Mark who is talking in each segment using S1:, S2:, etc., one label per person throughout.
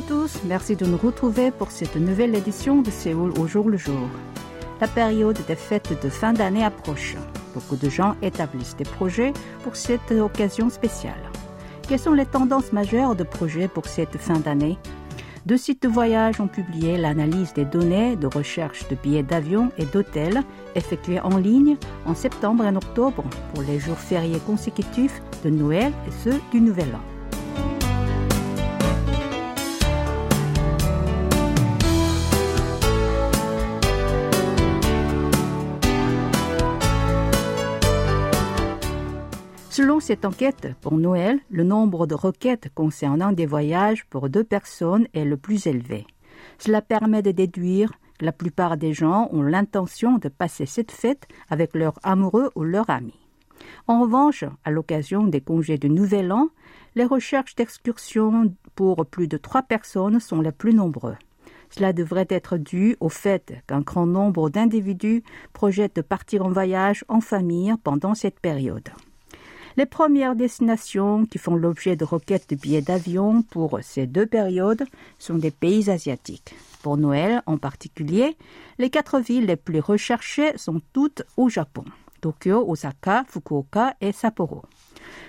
S1: À tous, merci de nous retrouver pour cette nouvelle édition de Séoul au jour le jour. La période des fêtes de fin d'année approche. Beaucoup de gens établissent des projets pour cette occasion spéciale. Quelles sont les tendances majeures de projets pour cette fin d'année? Deux sites de voyage ont publié l'analyse des données de recherche de billets d'avion et d'hôtels effectuées en ligne en septembre et octobre pour les jours fériés consécutifs de Noël et ceux du Nouvel An. Selon cette enquête, pour Noël, le nombre de requêtes concernant des voyages pour deux personnes est le plus élevé. Cela permet de déduire que la plupart des gens ont l'intention de passer cette fête avec leur amoureux ou leur ami. En revanche, à l'occasion des congés de Nouvel An, les recherches d'excursions pour plus de trois personnes sont les plus nombreux. Cela devrait être dû au fait qu'un grand nombre d'individus projettent de partir en voyage en famille pendant cette période. Les premières destinations qui font l'objet de requêtes de billets d'avion pour ces deux périodes sont des pays asiatiques. Pour Noël en particulier, les quatre villes les plus recherchées sont toutes au Japon. Tokyo, Osaka, Fukuoka et Sapporo.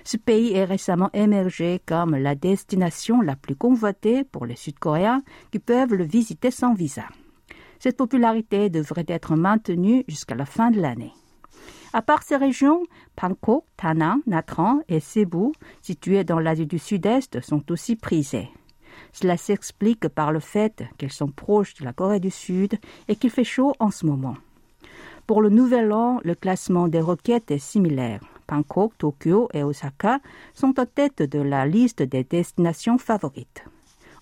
S1: Ce pays est récemment émergé comme la destination la plus convoitée pour les Sud-Coréens qui peuvent le visiter sans visa. Cette popularité devrait être maintenue jusqu'à la fin de l'année. À part ces régions, Bangkok, Da Nang, Natran et Cebu, situées dans l'Asie du Sud-Est, sont aussi prisées. Cela s'explique par le fait qu'elles sont proches de la Corée du Sud et qu'il fait chaud en ce moment. Pour le nouvel an, le classement des requêtes est similaire. Bangkok, Tokyo et Osaka sont en tête de la liste des destinations favorites.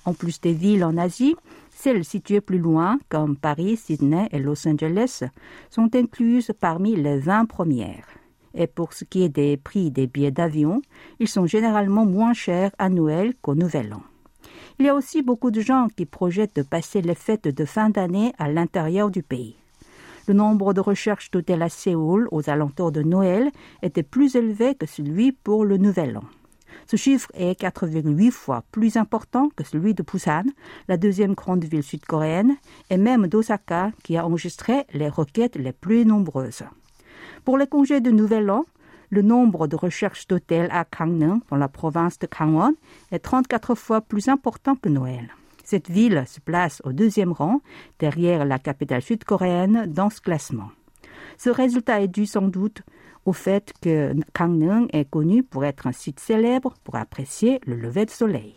S1: En plus des villes en Asie, celles situées plus loin, comme Paris, Sydney et Los Angeles, sont incluses parmi les 20 premières. Et pour ce qui est des prix des billets d'avion, ils sont généralement moins chers à Noël qu'au Nouvel An. Il y a aussi beaucoup de gens qui projettent de passer les fêtes de fin d'année à l'intérieur du pays. Le nombre de recherches d'hôtels à Séoul aux alentours de Noël était plus élevé que celui pour le Nouvel An. Ce chiffre est 4,8 fois plus important que celui de Busan, la deuxième grande ville sud-coréenne, et même d'Osaka, qui a enregistré les requêtes les plus nombreuses. Pour les congés de Nouvel An, le nombre de recherches d'hôtels à Gangneung, dans la province de Gangwon, est 34 fois plus important que Noël. Cette ville se place au deuxième rang, derrière la capitale sud-coréenne, dans ce classement. Ce résultat est dû sans doute au fait que Gangneung est connu pour être un site célèbre pour apprécier le lever de soleil.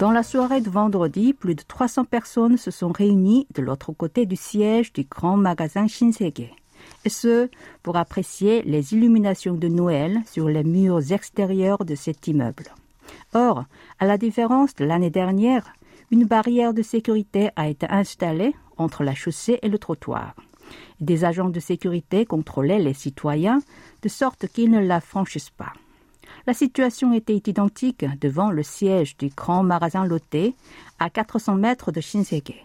S1: Dans la soirée de vendredi, plus de 300 personnes se sont réunies de l'autre côté du siège du grand magasin Shinsegae. Et ce, pour apprécier les illuminations de Noël sur les murs extérieurs de cet immeuble. Or, à la différence de l'année dernière, une barrière de sécurité a été installée entre la chaussée et le trottoir. Des agents de sécurité contrôlaient les citoyens de sorte qu'ils ne la franchissent pas. La situation était identique devant le siège du grand magasin Lotte à 400 mètres de Shinsegae.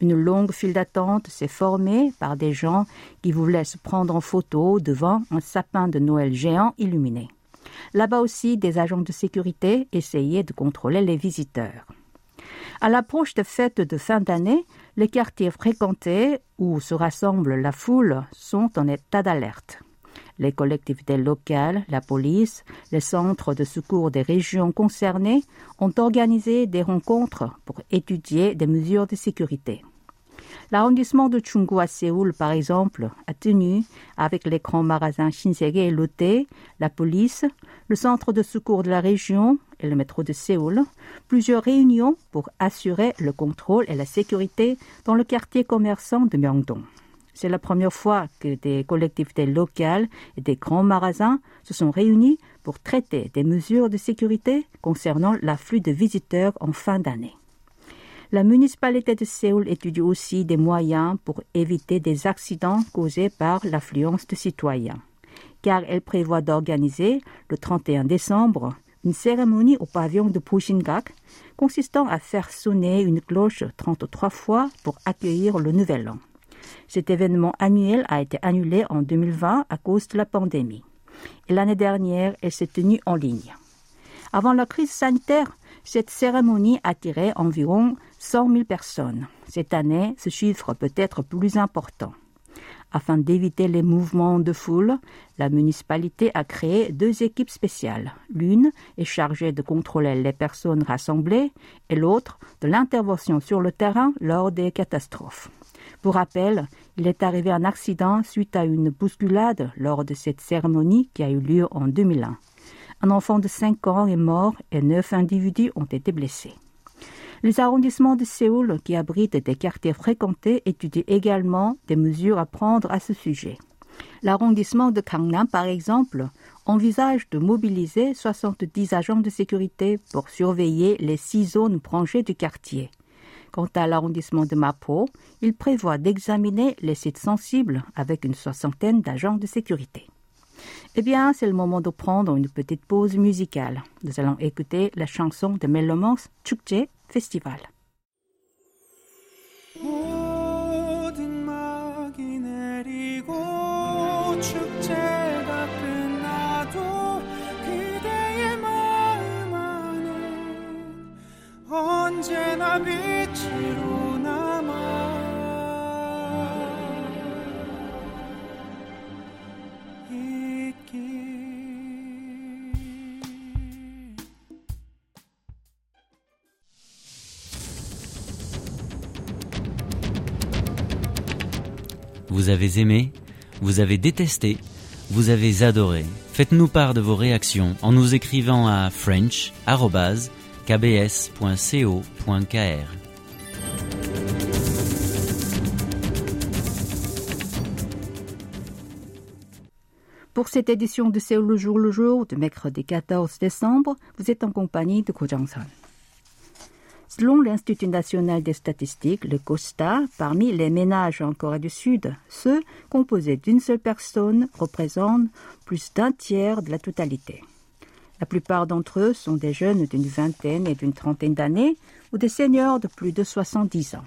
S1: Une longue file d'attente s'est formée par des gens qui voulaient se prendre en photo devant un sapin de Noël géant illuminé. Là-bas aussi, des agents de sécurité essayaient de contrôler les visiteurs. À l'approche des fêtes de fin d'année, les quartiers fréquentés où se rassemble la foule sont en état d'alerte. Les collectivités locales, la police, les centres de secours des régions concernées ont organisé des rencontres pour étudier des mesures de sécurité. L'arrondissement de Chunggu à Séoul, par exemple, a tenu, avec les grands magasins Shinsegae et Lotte, la police, le centre de secours de la région et le métro de Séoul, plusieurs réunions pour assurer le contrôle et la sécurité dans le quartier commerçant de Myeongdong. C'est la première fois que des collectivités locales et des grands magasins se sont réunis pour traiter des mesures de sécurité concernant l'afflux de visiteurs en fin d'année. La municipalité de Séoul étudie aussi des moyens pour éviter des accidents causés par l'affluence de citoyens, car elle prévoit d'organiser le 31 décembre une cérémonie au pavillon de Pushingak consistant à faire sonner une cloche 33 fois pour accueillir le nouvel an. Cet événement annuel a été annulé en 2020 à cause de la pandémie. Et l'année dernière, elle s'est tenue en ligne. Avant la crise sanitaire, cette cérémonie attirait environ 100 000 personnes. Cette année, ce chiffre peut être plus important. Afin d'éviter les mouvements de foule, la municipalité a créé deux équipes spéciales. L'une est chargée de contrôler les personnes rassemblées et l'autre de l'intervention sur le terrain lors des catastrophes. Pour rappel, il est arrivé un accident suite à une bousculade lors de cette cérémonie qui a eu lieu en 2001. Un enfant de 5 ans est mort et neuf individus ont été blessés. Les arrondissements de Séoul, qui abritent des quartiers fréquentés, étudient également des mesures à prendre à ce sujet. L'arrondissement de Gangnam, par exemple, envisage de mobiliser 70 agents de sécurité pour surveiller les six zones branchées du quartier. Quant à l'arrondissement de Mapo, il prévoit d'examiner les sites sensibles avec une soixantaine d'agents de sécurité. Eh bien, c'est le moment de prendre une petite pause musicale. Nous allons écouter la chanson de Melomans Chukje Festival.
S2: Vous avez aimé, vous avez détesté, vous avez adoré. Faites-nous part de vos réactions en nous écrivant à french.kbs.co.kr.
S1: Pour cette édition de Séoul le jour le jour de mercredi 14 décembre, vous êtes en compagnie de Ko Jong-san. Selon l'Institut national des statistiques, le COSTA, parmi les ménages en Corée du Sud, ceux composés d'une seule personne représentent plus d'un tiers de la totalité. La plupart d'entre eux sont des jeunes d'une vingtaine et d'une trentaine d'années ou des seniors de plus de 70 ans.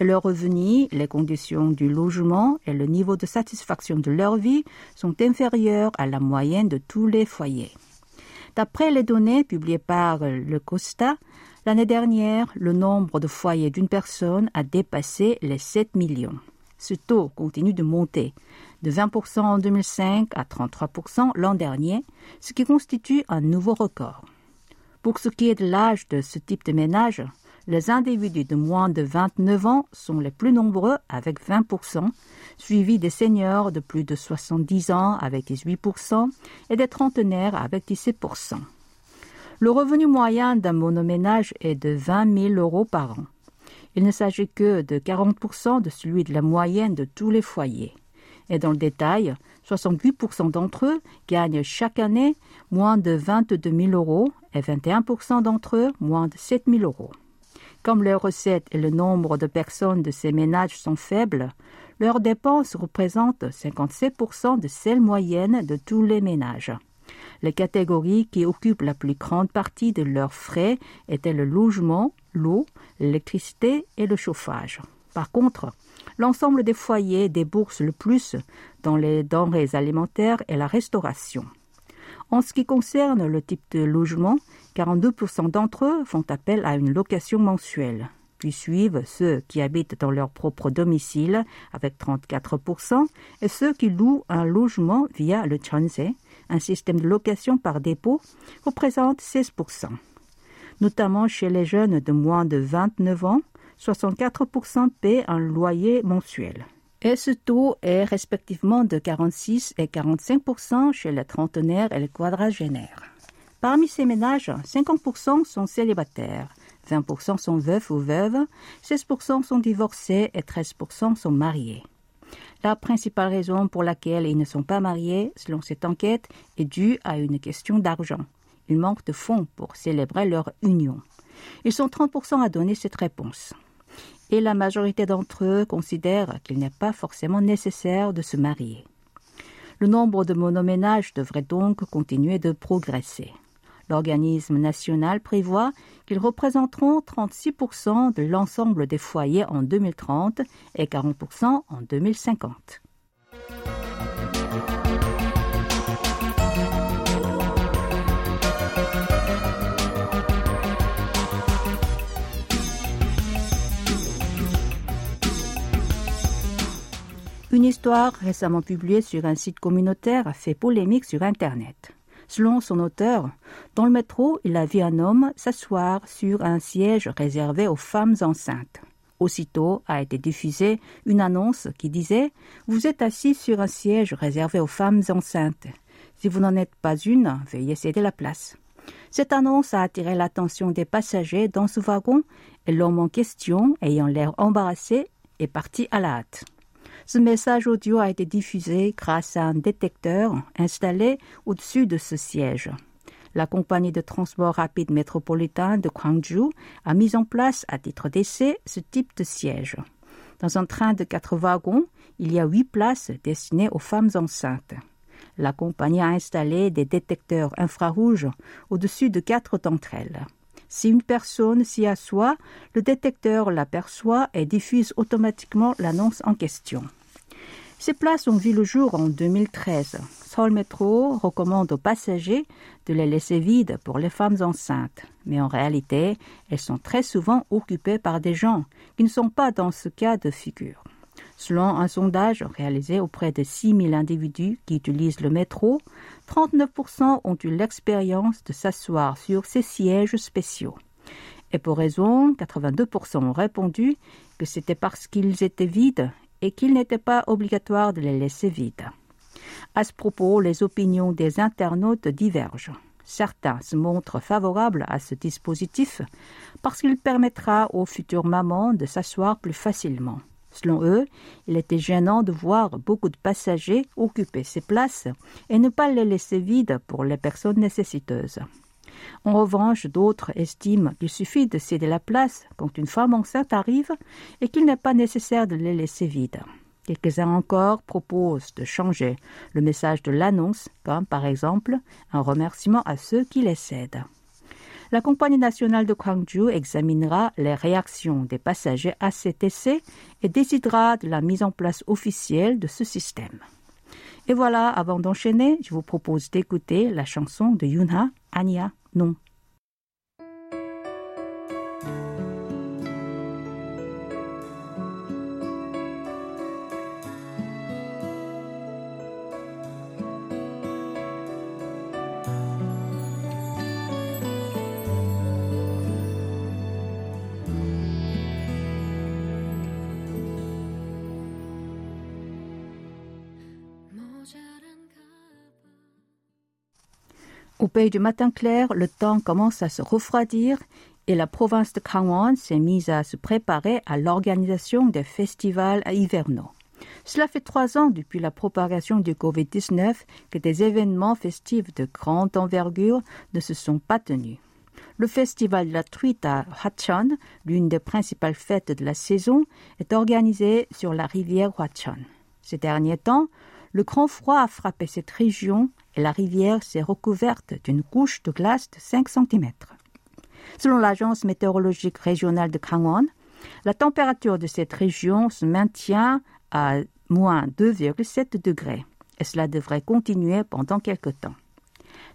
S1: Et leurs revenus, les conditions du logement et le niveau de satisfaction de leur vie sont inférieurs à la moyenne de tous les foyers. D'après les données publiées par le COSTA, L'année dernière, le nombre de foyers d'une personne a dépassé les 7 millions. Ce taux continue de monter, de 20% en 2005 à 33% l'an dernier, ce qui constitue un nouveau record. Pour ce qui est de l'âge de ce type de ménage, les individus de moins de 29 ans sont les plus nombreux avec 20%, suivis des seniors de plus de 70 ans avec 18% et des trentenaires avec 17%. Le revenu moyen d'un monoménage est de 20 000 euros par an. Il ne s'agit que de 40% de celui de la moyenne de tous les foyers. Et dans le détail, 68% d'entre eux gagnent chaque année moins de 22 000 euros et 21% d'entre eux moins de 7 000 euros. Comme leurs recettes et le nombre de personnes de ces ménages sont faibles, leurs dépenses représentent 57% de celles moyennes de tous les ménages. Les catégories qui occupent la plus grande partie de leurs frais étaient le logement, l'eau, l'électricité et le chauffage. Par contre, l'ensemble des foyers déboursent le plus dans les denrées alimentaires et la restauration. En ce qui concerne le type de logement, 42% d'entre eux font appel à une location mensuelle. Puis suivent ceux qui habitent dans leur propre domicile avec 34% et ceux qui louent un logement via le un système de location par dépôt, représente 16%. Notamment chez les jeunes de moins de 29 ans, 64% paient un loyer mensuel. Et ce taux est respectivement de 46 et 45% chez les trentenaires et les quadragénaires. Parmi ces ménages, 50% sont célibataires, 20% sont veufs ou veuves, 16% sont divorcés et 13% sont mariés. La principale raison pour laquelle ils ne sont pas mariés, selon cette enquête, est due à une question d'argent. Il manque de fonds pour célébrer leur union. Ils sont 30% à donner cette réponse. Et la majorité d'entre eux considèrent qu'il n'est pas forcément nécessaire de se marier. Le nombre de monoménages devrait donc continuer de progresser. L'organisme national prévoit qu'ils représenteront 36% de l'ensemble des foyers en 2030 et 40% en 2050. Une histoire récemment publiée sur un site communautaire a fait polémique sur Internet. Selon son auteur, dans le métro, il a vu un homme s'asseoir sur un siège réservé aux femmes enceintes. Aussitôt a été diffusée une annonce qui disait Vous êtes assis sur un siège réservé aux femmes enceintes. Si vous n'en êtes pas une, veuillez céder la place. Cette annonce a attiré l'attention des passagers dans ce wagon et l'homme en question, ayant l'air embarrassé, est parti à la hâte. Ce message audio a été diffusé grâce à un détecteur installé au-dessus de ce siège. La compagnie de transport rapide métropolitain de Gwangju a mis en place à titre d'essai ce type de siège. Dans un train de quatre wagons, il y a huit places destinées aux femmes enceintes. La compagnie a installé des détecteurs infrarouges au-dessus de quatre d'entre elles. Si une personne s'y assoit, le détecteur l'aperçoit et diffuse automatiquement l'annonce en question. Ces places ont vu le jour en 2013. Seoul Metro recommande aux passagers de les laisser vides pour les femmes enceintes, mais en réalité, elles sont très souvent occupées par des gens qui ne sont pas dans ce cas de figure. Selon un sondage réalisé auprès de 6 000 individus qui utilisent le métro, 39% ont eu l'expérience de s'asseoir sur ces sièges spéciaux. Et pour raison, 82% ont répondu que c'était parce qu'ils étaient vides et qu'il n'était pas obligatoire de les laisser vides. À ce propos, les opinions des internautes divergent. Certains se montrent favorables à ce dispositif parce qu'il permettra aux futures mamans de s'asseoir plus facilement. Selon eux, il était gênant de voir beaucoup de passagers occuper ces places et ne pas les laisser vides pour les personnes nécessiteuses. En revanche, d'autres estiment qu'il suffit de céder la place quand une femme enceinte arrive et qu'il n'est pas nécessaire de les laisser vides. Quelques-uns encore proposent de changer le message de l'annonce, comme par exemple un remerciement à ceux qui les cèdent. La compagnie nationale de Gwangju examinera les réactions des passagers à cet essai et décidera de la mise en place officielle de ce système. Et voilà, avant d'enchaîner, je vous propose d'écouter la chanson de Yunha, Anya, non. Pays du matin clair, le temps commence à se refroidir et la province de Gangwon s'est mise à se préparer à l'organisation des festivals hivernaux. Cela fait trois ans depuis la propagation du Covid-19 que des événements festifs de grande envergure ne se sont pas tenus. Le festival de la truite à Hwachon, l'une des principales fêtes de la saison, est organisé sur la rivière Hwachon. Ces derniers temps, le grand froid a frappé cette région et la rivière s'est recouverte d'une couche de glace de 5 cm. Selon l'agence météorologique régionale de Gangwon, la température de cette région se maintient à moins 2,7 degrés et cela devrait continuer pendant quelque temps.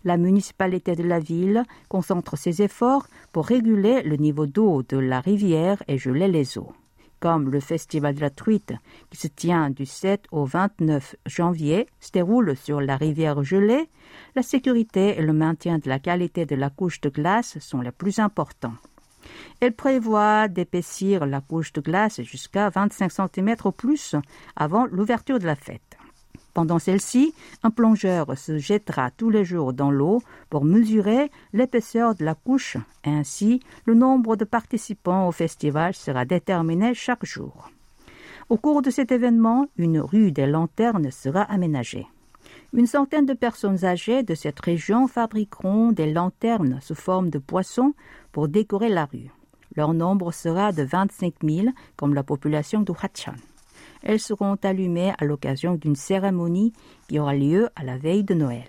S1: La municipalité de la ville concentre ses efforts pour réguler le niveau d'eau de la rivière et geler les eaux comme le Festival de la Truite, qui se tient du 7 au 29 janvier, se déroule sur la rivière gelée, la sécurité et le maintien de la qualité de la couche de glace sont les plus importants. Elle prévoit d'épaissir la couche de glace jusqu'à 25 cm au plus avant l'ouverture de la fête. Pendant celle-ci, un plongeur se jettera tous les jours dans l'eau pour mesurer l'épaisseur de la couche. Ainsi, le nombre de participants au festival sera déterminé chaque jour. Au cours de cet événement, une rue des lanternes sera aménagée. Une centaine de personnes âgées de cette région fabriqueront des lanternes sous forme de poissons pour décorer la rue. Leur nombre sera de 25 000, comme la population de Hachan. Elles seront allumées à l'occasion d'une cérémonie qui aura lieu à la veille de Noël.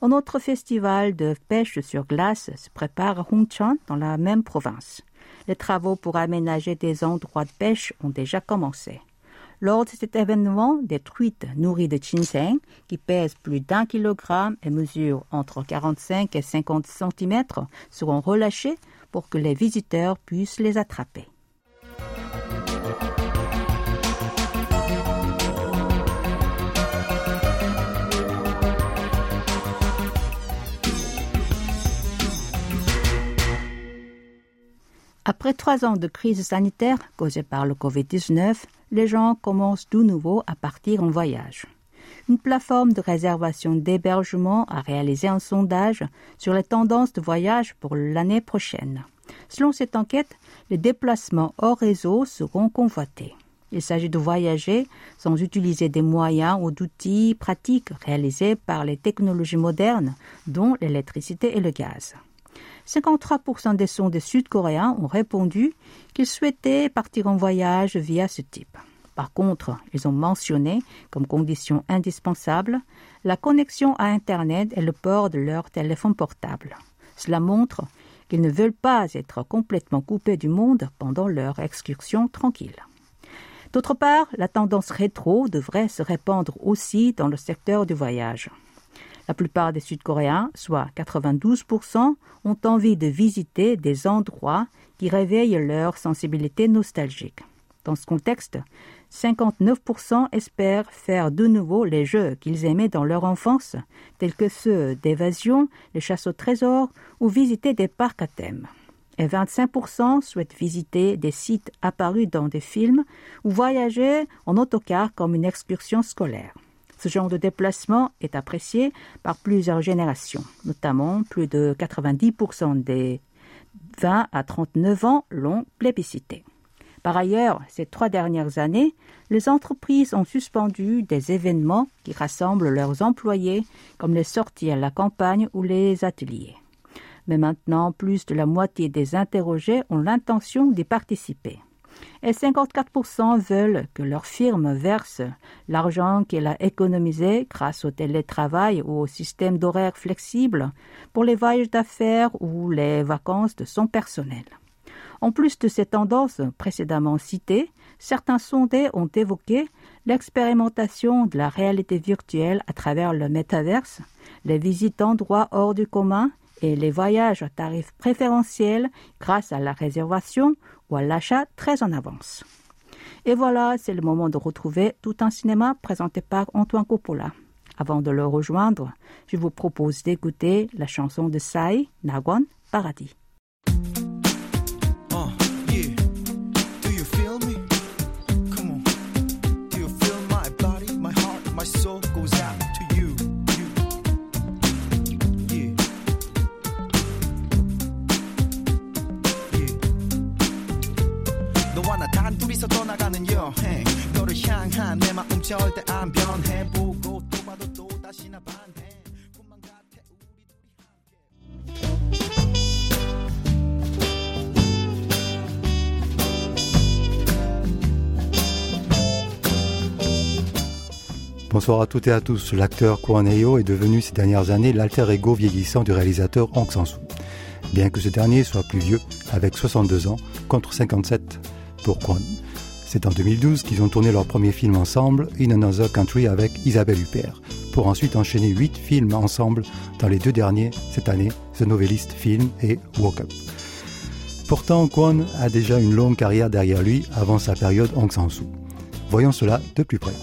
S1: Un autre festival de pêche sur glace se prépare à Hongchon, dans la même province. Les travaux pour aménager des endroits de pêche ont déjà commencé. Lors de cet événement, des truites nourries de ginseng, qui pèsent plus d'un kilogramme et mesurent entre 45 et 50 cm, seront relâchées pour que les visiteurs puissent les attraper. Après trois ans de crise sanitaire causée par le Covid-19, les gens commencent de nouveau à partir en voyage. Une plateforme de réservation d'hébergement a réalisé un sondage sur les tendances de voyage pour l'année prochaine. Selon cette enquête, les déplacements hors réseau seront convoités. Il s'agit de voyager sans utiliser des moyens ou d'outils pratiques réalisés par les technologies modernes, dont l'électricité et le gaz. 53% des sondés sud-coréens ont répondu qu'ils souhaitaient partir en voyage via ce type. Par contre, ils ont mentionné comme condition indispensable la connexion à Internet et le port de leur téléphone portable. Cela montre qu'ils ne veulent pas être complètement coupés du monde pendant leur excursion tranquille. D'autre part, la tendance rétro devrait se répandre aussi dans le secteur du voyage. La plupart des Sud-Coréens, soit 92%, ont envie de visiter des endroits qui réveillent leur sensibilité nostalgique. Dans ce contexte, 59% espèrent faire de nouveau les jeux qu'ils aimaient dans leur enfance, tels que ceux d'évasion, les chasses au trésor ou visiter des parcs à thème. Et 25% souhaitent visiter des sites apparus dans des films ou voyager en autocar comme une excursion scolaire. Ce genre de déplacement est apprécié par plusieurs générations, notamment plus de 90% des 20 à 39 ans l'ont plébiscité. Par ailleurs, ces trois dernières années, les entreprises ont suspendu des événements qui rassemblent leurs employés, comme les sorties à la campagne ou les ateliers. Mais maintenant, plus de la moitié des interrogés ont l'intention d'y participer et 54% veulent que leur firme verse l'argent qu'elle a économisé grâce au télétravail ou au système d'horaire flexible pour les voyages d'affaires ou les vacances de son personnel. En plus de ces tendances précédemment citées, certains sondés ont évoqué l'expérimentation de la réalité virtuelle à travers le métaverse, les visites d'endroits hors du commun et les voyages à tarifs préférentiels grâce à la réservation ou à l'achat très en avance. Et voilà, c'est le moment de retrouver tout un cinéma présenté par Antoine Coppola. Avant de le rejoindre, je vous propose d'écouter la chanson de Sai, Nagwan, Paradis.
S3: Bonsoir à toutes et à tous. L'acteur Kwon Heo est devenu ces dernières années l'alter ego vieillissant du réalisateur Hong Sang-soo. Bien que ce dernier soit plus vieux, avec 62 ans, contre 57 pour Kwon. C'est en 2012 qu'ils ont tourné leur premier film ensemble, In Another Country, avec Isabelle Huppert, pour ensuite enchaîner huit films ensemble dans les deux derniers cette année, The Novelist Film et Woke Up. Pourtant, Kwon a déjà une longue carrière derrière lui avant sa période Hong Sang-soo. Voyons cela de plus près.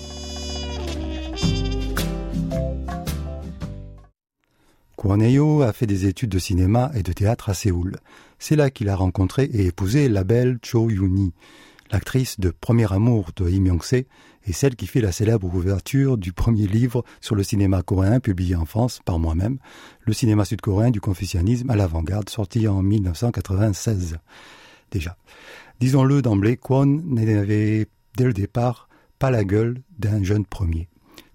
S3: Kwon a fait des études de cinéma et de théâtre à Séoul. C'est là qu'il a rencontré et épousé la belle Cho Yoon-hee, l'actrice de Premier amour de Im Yong-se et celle qui fait la célèbre ouverture du premier livre sur le cinéma coréen publié en France par moi-même, Le cinéma sud-coréen du confucianisme à l'avant-garde, sorti en 1996. Déjà. Disons-le d'emblée, Kwon n'avait dès le départ pas la gueule d'un jeune premier.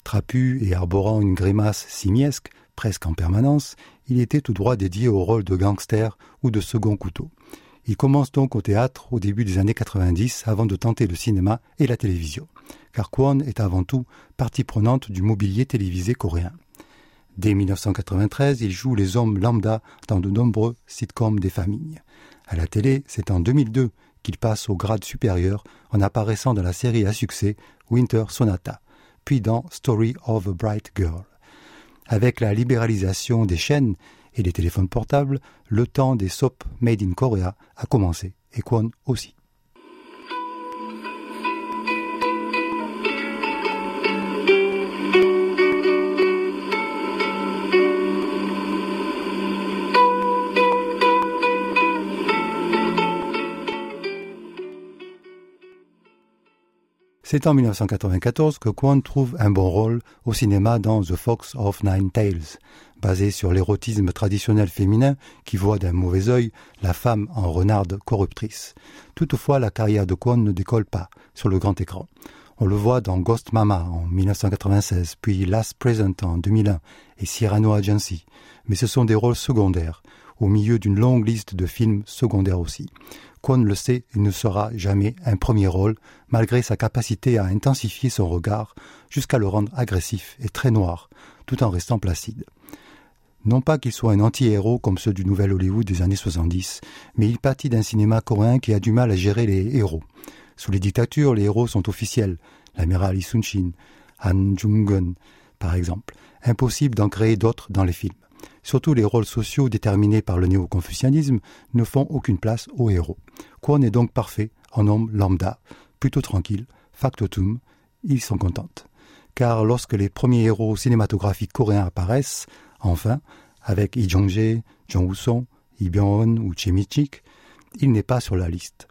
S3: Trapu et arborant une grimace simiesque, presque en permanence, il était tout droit dédié au rôle de gangster ou de second couteau. Il commence donc au théâtre au début des années 90 avant de tenter le cinéma et la télévision, car Kwon est avant tout partie prenante du mobilier télévisé coréen. Dès 1993, il joue les hommes lambda dans de nombreux sitcoms des familles. À la télé, c'est en 2002 qu'il passe au grade supérieur en apparaissant dans la série à succès Winter Sonata, puis dans Story of a Bright Girl. Avec la libéralisation des chaînes et des téléphones portables, le temps des soap made in Korea a commencé, et Kwon aussi. C'est en 1994 que Kwon trouve un bon rôle au cinéma dans The Fox of Nine Tails, basé sur l'érotisme traditionnel féminin qui voit d'un mauvais œil la femme en renarde corruptrice. Toutefois, la carrière de Kwon ne décolle pas sur le grand écran. On le voit dans Ghost Mama en 1996, puis Last Present en 2001 et Cyrano Agency. Mais ce sont des rôles secondaires, au milieu d'une longue liste de films secondaires aussi. Kwon le sait, il ne sera jamais un premier rôle, malgré sa capacité à intensifier son regard jusqu'à le rendre agressif et très noir, tout en restant placide. Non pas qu'il soit un anti-héros comme ceux du Nouvel Hollywood des années 70, mais il pâtit d'un cinéma coréen qui a du mal à gérer les héros. Sous les dictatures, les héros sont officiels. L'amiral Lee Sun-shin, Han Jung-gun, par exemple. Impossible d'en créer d'autres dans les films. Surtout les rôles sociaux déterminés par le néo-confucianisme ne font aucune place aux héros. Kwon est donc parfait en homme lambda, plutôt tranquille, factotum, ils sont contentes. Car lorsque les premiers héros cinématographiques coréens apparaissent, enfin, avec Lee Jong-jae, Jung Woo-sung, Lee Byung-hun ou Che Mi-chik, il n'est pas sur la liste.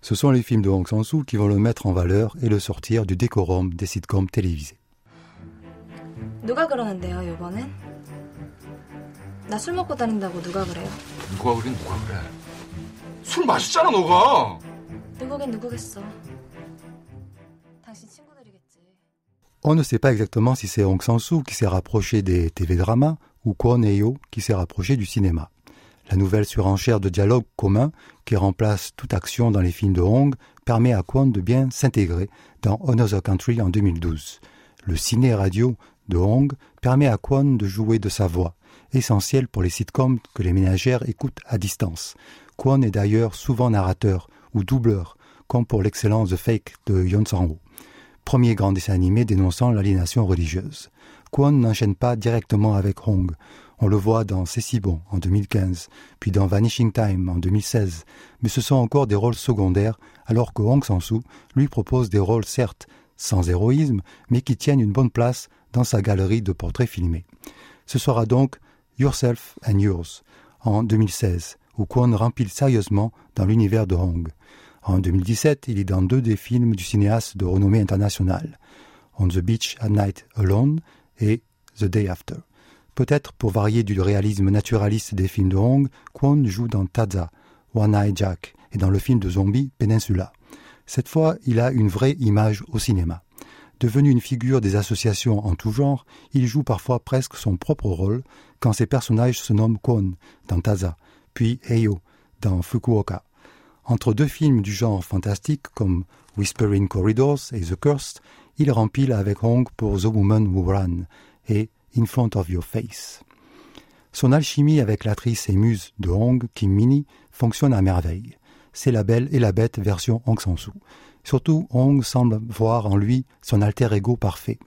S3: Ce sont les films de Hong Sang-soo qui vont le mettre en valeur et le sortir du décorum des sitcoms télévisés.
S4: 나술 먹고 다닌다고 누가 그래요?
S5: 누가 그래 누가 그래 술 마셨잖아 너가
S4: 누구긴 누구겠어 당신 친구들이겠지
S3: On ne sait pas exactement si c'est Hong Sang-soo qui s'est rapproché des TV-dramas ou Kwon Heo qui s'est rapproché du cinéma. La nouvelle surenchère de dialogue commun qui remplace toute action dans les films de Hong permet à Kwon de bien s'intégrer dans Another Country en 2012. Le ciné-radio de Hong permet à Kwon de jouer de sa voix, essentiel pour les sitcoms que les ménagères écoutent à distance. Kwon est d'ailleurs souvent narrateur ou doubleur, comme pour l'excellence The Fake de Yon Sang-ho, premier grand dessin animé dénonçant l'aliénation religieuse. Kwon n'enchaîne pas directement avec Hong. On le voit dans C'est si bon en 2015, puis dans Vanishing Time en 2016, mais ce sont encore des rôles secondaires, alors que Hong Sang-soo lui propose des rôles certes sans héroïsme, mais qui tiennent une bonne place dans sa galerie de portraits filmés. Ce sera donc Yourself and Yours en 2016, où Kwon remplit sérieusement dans l'univers de Hong. En 2017, il est dans deux des films du cinéaste de renommée internationale, On the Beach at Night Alone et The Day After. Peut-être pour varier du réalisme naturaliste des films de Hong, Kwon joue dans Taza, One Eye Jack et dans le film de zombie Peninsula. Cette fois, il a une vraie image au cinéma. Devenu une figure des associations en tout genre, il joue parfois presque son propre rôle quand ses personnages se nomment Kwon dans Taza, puis Heyo dans Fukuoka. Entre deux films du genre fantastique comme Whispering Corridors et The Cursed, il rempile avec Hong pour The Woman Who Ran et In Front of Your Face. Son alchimie avec l'actrice et muse de Hong, Kim Mini, fonctionne à merveille. C'est la belle et la bête version Hong Sang-soo. Surtout, Hong semble voir en lui son alter ego parfait.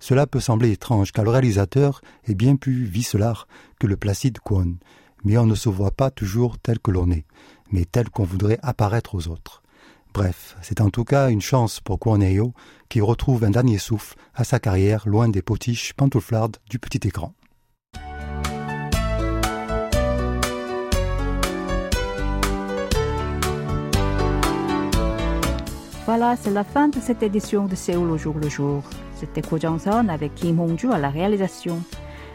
S3: Cela peut sembler étrange car le réalisateur est bien plus vicelard que le placide Kwon, mais on ne se voit pas toujours tel que l'on est, mais tel qu'on voudrait apparaître aux autres. Bref, c'est en tout cas une chance pour Kwon Heo qui retrouve un dernier souffle à sa carrière loin des potiches pantouflardes du petit écran.
S1: Voilà, c'est la fin de cette édition de Séoul au jour le jour. C'était Ko Jong-son avec Kim Hong-ju à la réalisation.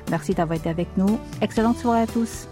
S1: Merci d'avoir été avec nous. Excellente soirée à tous.